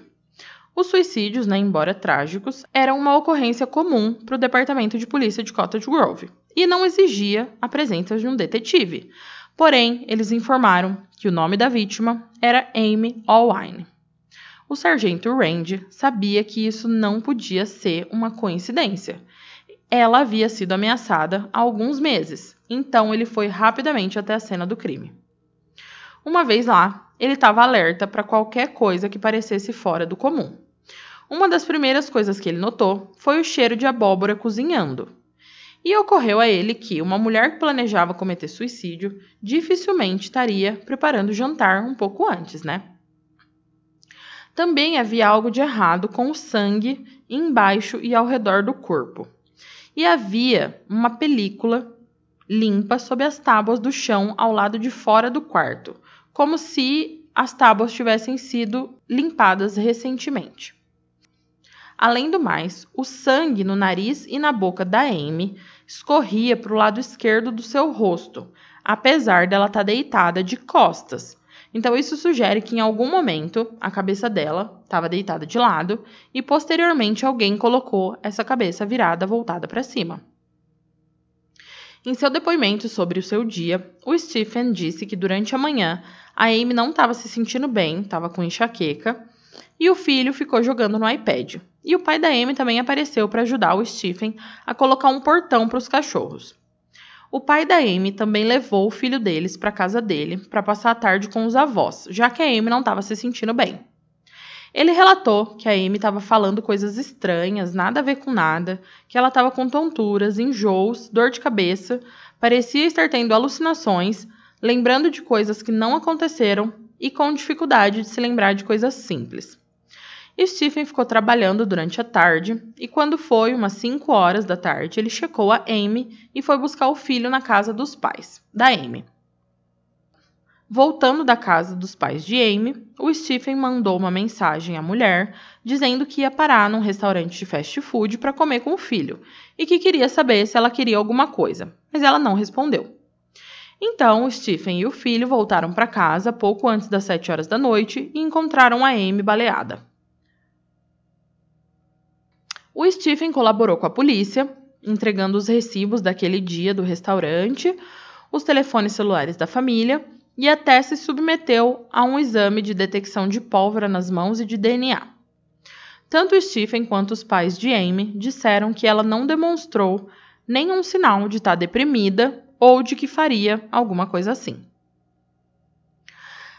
Os suicídios, né, embora trágicos, eram uma ocorrência comum para o Departamento de Polícia de Cottage Grove e não exigia a presença de um detetive. Porém, eles informaram que o nome da vítima era Amy Allwine. O sargento Rand sabia que isso não podia ser uma coincidência. Ela havia sido ameaçada há alguns meses, então ele foi rapidamente até a cena do crime. Uma vez lá, ele estava alerta para qualquer coisa que parecesse fora do comum. Uma das primeiras coisas que ele notou foi o cheiro de abóbora cozinhando. E ocorreu a ele que uma mulher que planejava cometer suicídio dificilmente estaria preparando o jantar um pouco antes, né? Também havia algo de errado com o sangue embaixo e ao redor do corpo. E havia uma película limpa sob as tábuas do chão ao lado de fora do quarto, como se as tábuas tivessem sido limpadas recentemente. Além do mais, o sangue no nariz e na boca da Amy escorria para o lado esquerdo do seu rosto, apesar dela estar tá deitada de costas. Então, isso sugere que em algum momento a cabeça dela estava deitada de lado e posteriormente alguém colocou essa cabeça virada voltada para cima. Em seu depoimento sobre o seu dia, o Stephen disse que durante a manhã a Amy não estava se sentindo bem, estava com enxaqueca, e o filho ficou jogando no iPad. E o pai da Amy também apareceu para ajudar o Stephen a colocar um portão para os cachorros. O pai da Amy também levou o filho deles para casa dele para passar a tarde com os avós, já que a Amy não estava se sentindo bem. Ele relatou que a Amy estava falando coisas estranhas, nada a ver com nada, que ela estava com tonturas, enjoos, dor de cabeça, parecia estar tendo alucinações, lembrando de coisas que não aconteceram e com dificuldade de se lembrar de coisas simples. Stephen ficou trabalhando durante a tarde e, quando foi umas 5 horas da tarde, ele checou a Amy e foi buscar o filho na casa dos pais, da Amy. Voltando da casa dos pais de Amy, o Stephen mandou uma mensagem à mulher dizendo que ia parar num restaurante de fast food para comer com o filho e que queria saber se ela queria alguma coisa, mas ela não respondeu. Então, Stephen e o filho voltaram para casa pouco antes das 7 horas da noite e encontraram a Amy baleada. O Stephen colaborou com a polícia, entregando os recibos daquele dia do restaurante, os telefones celulares da família e até se submeteu a um exame de detecção de pólvora nas mãos e de DNA. Tanto Stephen quanto os pais de Amy disseram que ela não demonstrou nenhum sinal de estar deprimida ou de que faria alguma coisa assim.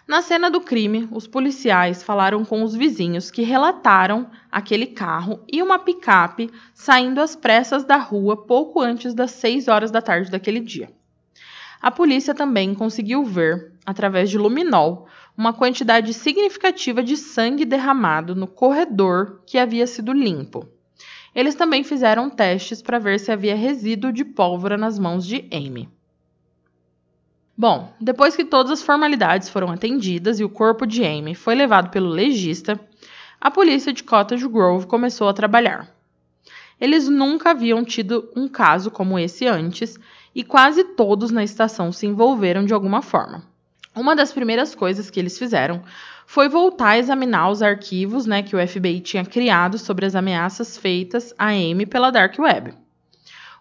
Na cena do crime, os policiais falaram com os vizinhos que relataram aquele carro e uma picape saindo às pressas da rua pouco antes das 6 horas da tarde daquele dia. A polícia também conseguiu ver, através de luminol, uma quantidade significativa de sangue derramado no corredor que havia sido limpo. Eles também fizeram testes para ver se havia resíduo de pólvora nas mãos de Amy. Bom, depois que todas as formalidades foram atendidas e o corpo de Amy foi levado pelo legista, a polícia de Cottage Grove começou a trabalhar. Eles nunca haviam tido um caso como esse antes e quase todos na estação se envolveram de alguma forma. Uma das primeiras coisas que eles fizeram foi voltar a examinar os arquivos né, que o FBI tinha criado sobre as ameaças feitas a Amy pela Dark Web.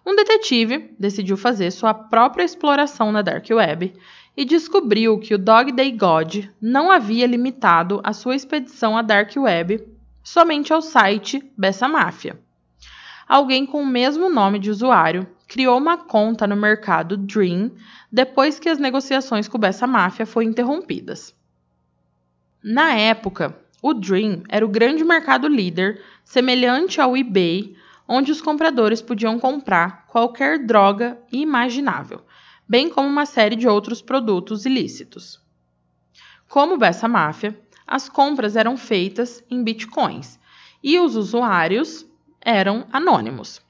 Um detetive decidiu fazer sua própria exploração na Dark Web e descobriu que o Dog Day God não havia limitado a sua expedição à Dark Web somente ao site Bessa Máfia. Alguém com o mesmo nome de usuário criou uma conta no mercado Dream depois que as negociações com Bessa Máfia foram interrompidas. Na época, o Dream era o grande mercado líder, semelhante ao eBay, onde os compradores podiam comprar qualquer droga imaginável, bem como uma série de outros produtos ilícitos. Como Bessa Máfia, as compras eram feitas em bitcoins e os usuários eram anônimos.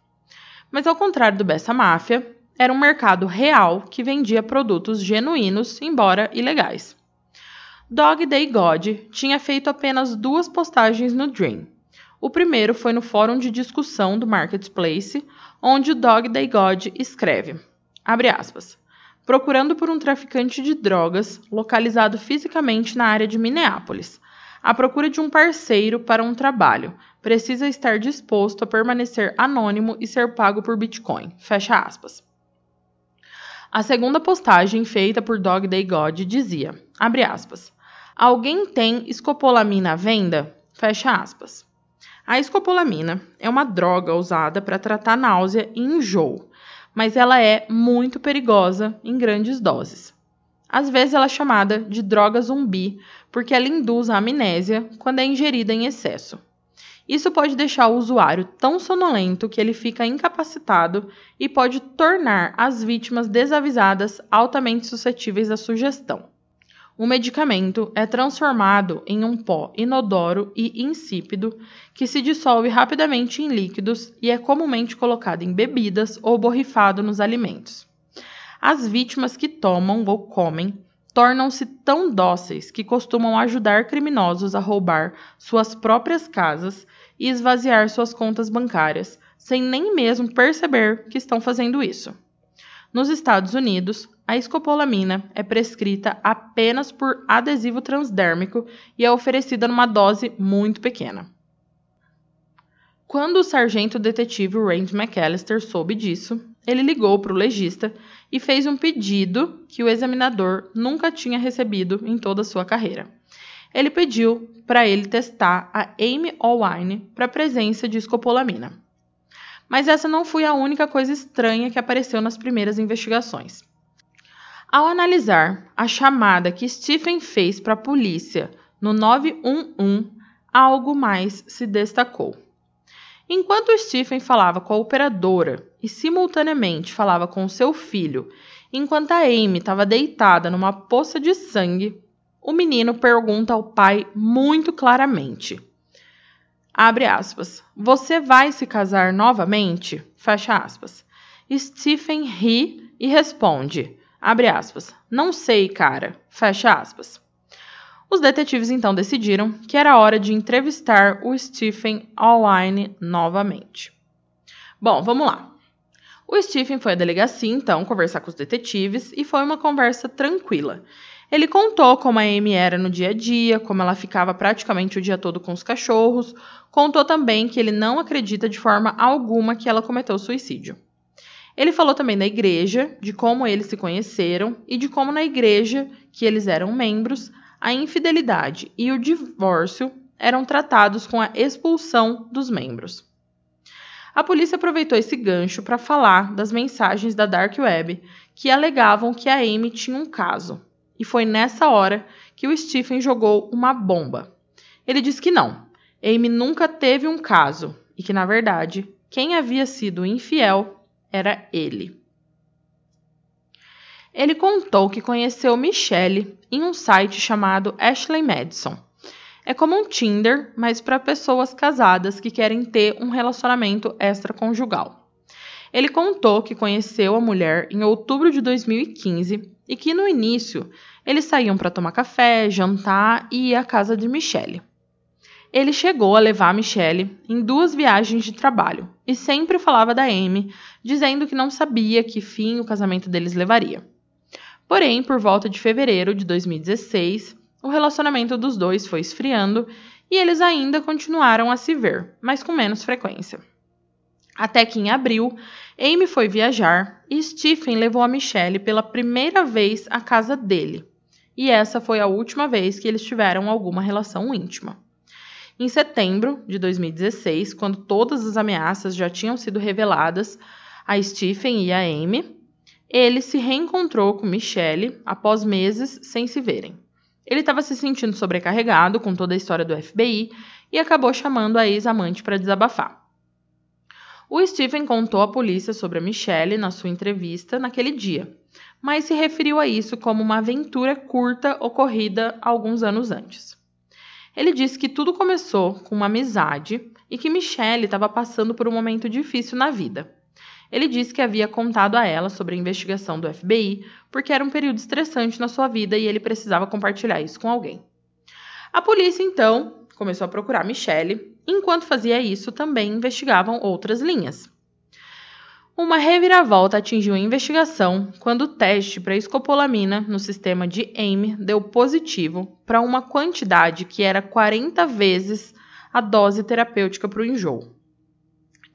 Mas ao contrário do Bessa Máfia, era um mercado real que vendia produtos genuínos, embora ilegais. Dog Day God tinha feito apenas duas postagens no Dream, o primeiro foi no fórum de discussão do Marketplace, onde o Dog Day God escreve, aspas, procurando por um traficante de drogas localizado fisicamente na área de Minneapolis. à procura de um parceiro para um trabalho. Precisa estar disposto a permanecer anônimo e ser pago por Bitcoin. Fecha aspas. A segunda postagem, feita por Dog Day God, dizia, abre aspas, Alguém tem escopolamina à venda? Fecha aspas. A escopolamina é uma droga usada para tratar náusea e enjoo, mas ela é muito perigosa em grandes doses. Às vezes ela é chamada de droga zumbi porque ela induz a amnésia quando é ingerida em excesso. Isso pode deixar o usuário tão sonolento que ele fica incapacitado e pode tornar as vítimas desavisadas altamente suscetíveis à sugestão. O medicamento é transformado em um pó inodoro e insípido que se dissolve rapidamente em líquidos e é comumente colocado em bebidas ou borrifado nos alimentos. As vítimas que tomam ou comem tornam-se tão dóceis que costumam ajudar criminosos a roubar suas próprias casas e esvaziar suas contas bancárias, sem nem mesmo perceber que estão fazendo isso. Nos Estados Unidos, a escopolamina é prescrita apenas por adesivo transdérmico e é oferecida numa dose muito pequena. Quando o sargento detetive Randy McAllister soube disso, ele ligou para o legista e fez um pedido que o examinador nunca tinha recebido em toda a sua carreira. Ele pediu para ele testar a Amy Allwine para a presença de escopolamina. Mas essa não foi a única coisa estranha que apareceu nas primeiras investigações. Ao analisar a chamada que Stephen fez para a polícia no 911, algo mais se destacou. Enquanto Stephen falava com a operadora e simultaneamente falava com seu filho, enquanto a Amy estava deitada numa poça de sangue, o menino pergunta ao pai muito claramente. Abre aspas. Você vai se casar novamente? Fecha aspas. Stephen ri e responde. Abre aspas. Não sei, cara. Fecha aspas. Os detetives então decidiram que era hora de entrevistar o Stephen Allwine novamente. Bom, vamos lá. O Stephen foi à delegacia então conversar com os detetives e foi uma conversa tranquila. Ele contou como a Amy era no dia a dia, como ela ficava praticamente o dia todo com os cachorros. Contou também que ele não acredita de forma alguma que ela cometeu suicídio. Ele falou também da igreja, de como eles se conheceram e de como na igreja que eles eram membros, a infidelidade e o divórcio eram tratados com a expulsão dos membros. A polícia aproveitou esse gancho para falar das mensagens da Dark Web que alegavam que a Amy tinha um caso. E foi nessa hora que o Stephen jogou uma bomba. Ele disse que não, Amy nunca teve um caso e que, na verdade, quem havia sido infiel era ele. Ele contou que conheceu Michelle em um site chamado Ashley Madison. É como um Tinder, mas para pessoas casadas que querem ter um relacionamento extraconjugal. Ele contou que conheceu a mulher em outubro de 2015 e que no início eles saíam para tomar café, jantar e ir à casa de Michelle. Ele chegou a levar a Michelle em duas viagens de trabalho e sempre falava da Amy, dizendo que não sabia que fim o casamento deles levaria. Porém, por volta de fevereiro de 2016, o relacionamento dos dois foi esfriando e eles ainda continuaram a se ver, mas com menos frequência. Até que em abril, Amy foi viajar e Stephen levou a Michelle pela primeira vez à casa dele. E essa foi a última vez que eles tiveram alguma relação íntima. Em setembro de 2016, quando todas as ameaças já tinham sido reveladas a Stephen e a Amy, ele se reencontrou com Michelle após meses sem se verem. Ele estava se sentindo sobrecarregado com toda a história do FBI e acabou chamando a ex-amante para desabafar. O Stephen contou à polícia sobre a Michelle na sua entrevista naquele dia, mas se referiu a isso como uma aventura curta ocorrida alguns anos antes. Ele disse que tudo começou com uma amizade e que Michelle estava passando por um momento difícil na vida. Ele disse que havia contado a ela sobre a investigação do FBI porque era um período estressante na sua vida e ele precisava compartilhar isso com alguém. A polícia então começou a procurar Michelle, enquanto fazia isso também investigavam outras linhas. Uma reviravolta atingiu a investigação quando o teste para escopolamina no sistema de AIM deu positivo para uma quantidade que era 40 vezes a dose terapêutica para o enjoo.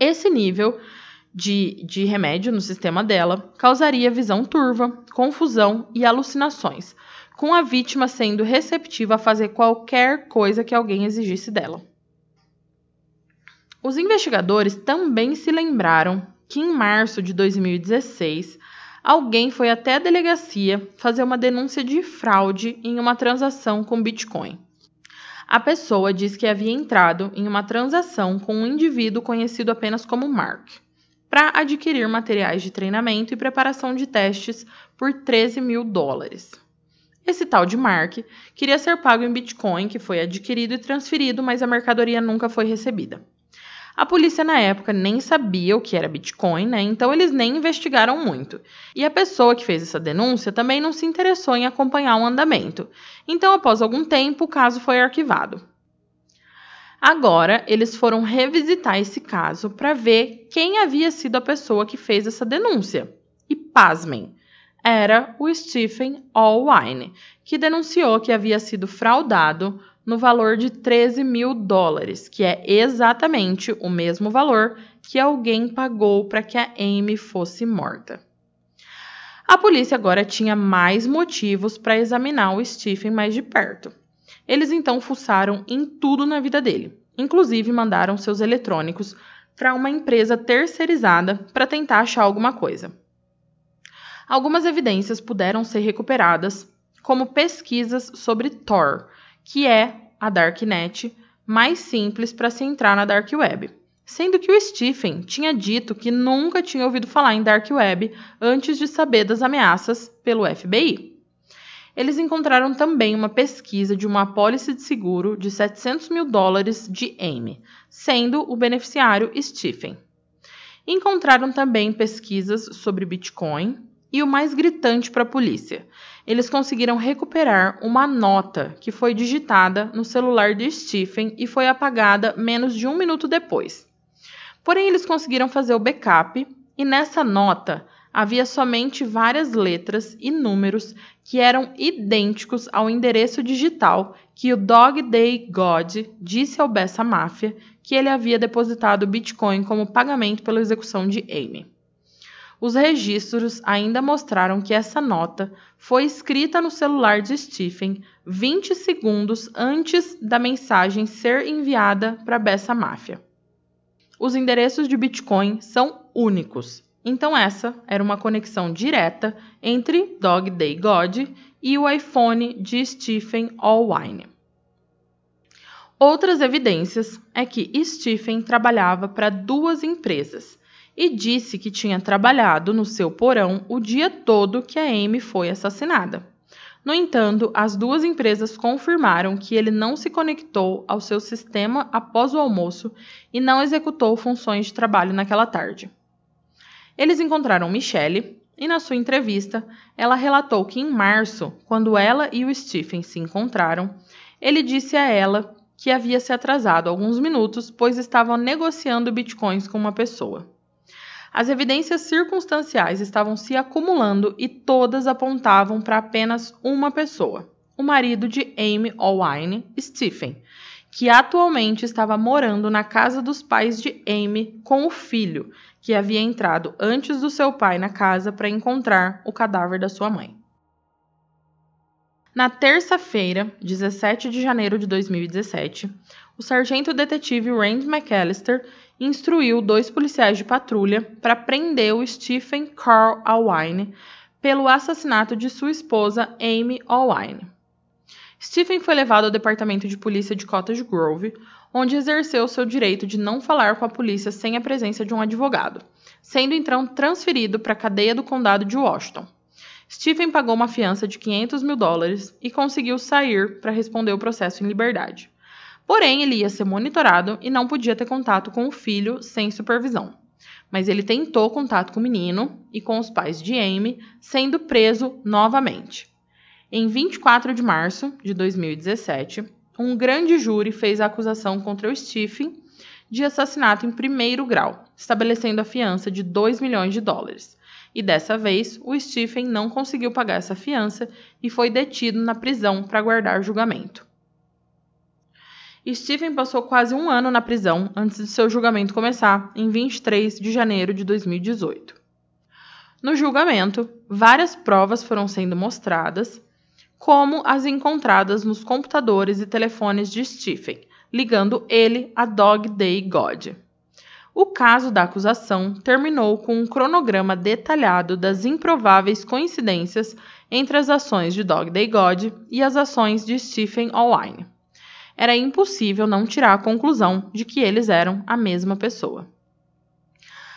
Esse nível de, de remédio no sistema dela causaria visão turva, confusão e alucinações, com a vítima sendo receptiva a fazer qualquer coisa que alguém exigisse dela. Os investigadores também se lembraram que em março de 2016 alguém foi até a delegacia fazer uma denúncia de fraude em uma transação com Bitcoin. A pessoa diz que havia entrado em uma transação com um indivíduo conhecido apenas como Mark, para adquirir materiais de treinamento e preparação de testes por 13 mil dólares. Esse tal de Mark queria ser pago em Bitcoin, que foi adquirido e transferido, mas a mercadoria nunca foi recebida. A polícia na época nem sabia o que era Bitcoin, né? Então eles nem investigaram muito. E a pessoa que fez essa denúncia também não se interessou em acompanhar o andamento. Então, após algum tempo, o caso foi arquivado. Agora, eles foram revisitar esse caso para ver quem havia sido a pessoa que fez essa denúncia. E pasmem, era o Stephen Allwine, que denunciou que havia sido fraudado no valor de 13 mil dólares, que é exatamente o mesmo valor que alguém pagou para que a Amy fosse morta. A polícia agora tinha mais motivos para examinar o Stephen mais de perto. Eles então fuçaram em tudo na vida dele, inclusive mandaram seus eletrônicos para uma empresa terceirizada para tentar achar alguma coisa. Algumas evidências puderam ser recuperadas, como pesquisas sobre Tor, que é a Darknet mais simples para se entrar na Dark Web. Sendo que o Stephen tinha dito que nunca tinha ouvido falar em Dark Web antes de saber das ameaças pelo FBI. Eles encontraram também uma pesquisa de uma apólice de seguro de 700 mil dólares de Amy, sendo o beneficiário Stephen. Encontraram também pesquisas sobre Bitcoin e o mais gritante para a polícia, eles conseguiram recuperar uma nota que foi digitada no celular de Stephen e foi apagada menos de um minuto depois. Porém, eles conseguiram fazer o backup e nessa nota havia somente várias letras e números que eram idênticos ao endereço digital que o Dog Day God disse ao Bessa Máfia que ele havia depositado Bitcoin como pagamento pela execução de Amy. Os registros ainda mostraram que essa nota foi escrita no celular de Stephen 20 segundos antes da mensagem ser enviada para Bessa Máfia. Os endereços de Bitcoin são únicos, então essa era uma conexão direta entre Dog Day God e o iPhone de Stephen Allwine. Outras evidências é que Stephen trabalhava para duas empresas e disse que tinha trabalhado no seu porão o dia todo que a Amy foi assassinada. No entanto, as duas empresas confirmaram que ele não se conectou ao seu sistema após o almoço e não executou funções de trabalho naquela tarde. Eles encontraram Michelle e, na sua entrevista, ela relatou que em março, quando ela e o Stephen se encontraram, ele disse a ela que havia se atrasado alguns minutos, pois estavam negociando bitcoins com uma pessoa. As evidências circunstanciais estavam se acumulando e todas apontavam para apenas uma pessoa, o marido de Amy Allwine, Stephen, que atualmente estava morando na casa dos pais de Amy com o filho, que havia entrado antes do seu pai na casa para encontrar o cadáver da sua mãe. Na terça-feira, 17 de janeiro de 2017, o sargento detetive Rand McAllister instruiu dois policiais de patrulha para prender o Stephen Carl Allwine pelo assassinato de sua esposa Amy Allwine. Stephen foi levado ao departamento de polícia de Cottage Grove, onde exerceu seu direito de não falar com a polícia sem a presença de um advogado, sendo então transferido para a cadeia do condado de Washington. Stephen pagou uma fiança de 500 mil dólares e conseguiu sair para responder o processo em liberdade. Porém, ele ia ser monitorado e não podia ter contato com o filho sem supervisão. Mas ele tentou contato com o menino e com os pais de Amy, sendo preso novamente. Em 24 de março de 2017, um grande júri fez a acusação contra o Stephen de assassinato em primeiro grau, estabelecendo a fiança de 2 milhões de dólares. E dessa vez, o Stephen não conseguiu pagar essa fiança e foi detido na prisão para aguardar julgamento. Stephen passou quase um ano na prisão antes de seu julgamento começar, em 23 de janeiro de 2018. No julgamento, várias provas foram sendo mostradas, como as encontradas nos computadores e telefones de Stephen, ligando ele a Dog Day God. O caso da acusação terminou com um cronograma detalhado das improváveis coincidências entre as ações de Dog Day God e as ações de Stephen Allwine. Era impossível não tirar a conclusão de que eles eram a mesma pessoa.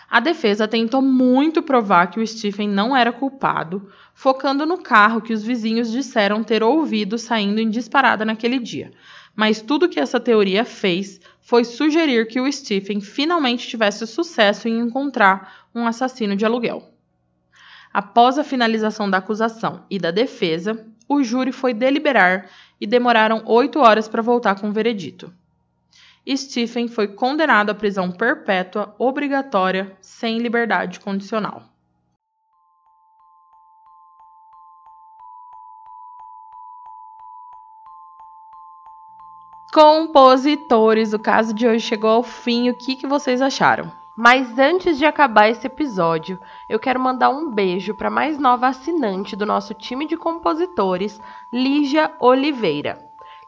A defesa tentou muito provar que o Stephen não era culpado, focando no carro que os vizinhos disseram ter ouvido saindo em disparada naquele dia. Mas tudo que essa teoria fez foi sugerir que o Stephen finalmente tivesse sucesso em encontrar um assassino de aluguel. Após a finalização da acusação e da defesa, o júri foi deliberar e demoraram oito horas para voltar com o veredito. Stephen foi condenado à prisão perpétua obrigatória sem liberdade condicional. Compositores, o caso de hoje chegou ao fim. O que, que vocês acharam? Mas antes de acabar esse episódio, eu quero mandar um beijo para a mais nova assinante do nosso time de compositores, Lígia Oliveira.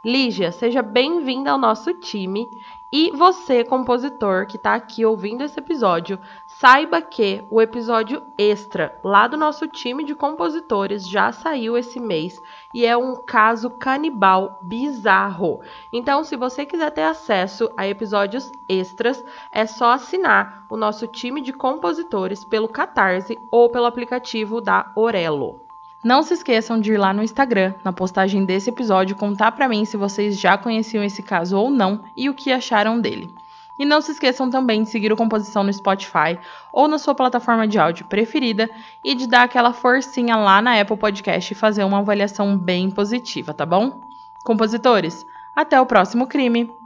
Lígia, seja bem-vinda ao nosso time. E você, compositor que está aqui ouvindo esse episódio, saiba que o episódio extra lá do nosso time de compositores já saiu esse mês e é um caso canibal bizarro. Então, se você quiser ter acesso a episódios extras, é só assinar o nosso time de compositores pelo Catarse ou pelo aplicativo da Orelo. Não se esqueçam de ir lá no Instagram, na postagem desse episódio, contar para mim se vocês já conheciam esse caso ou não e o que acharam dele. E não se esqueçam também de seguir o Composição no Spotify ou na sua plataforma de áudio preferida e de dar aquela forcinha lá na Apple Podcast e fazer uma avaliação bem positiva, tá bom? Compositores, até o próximo crime!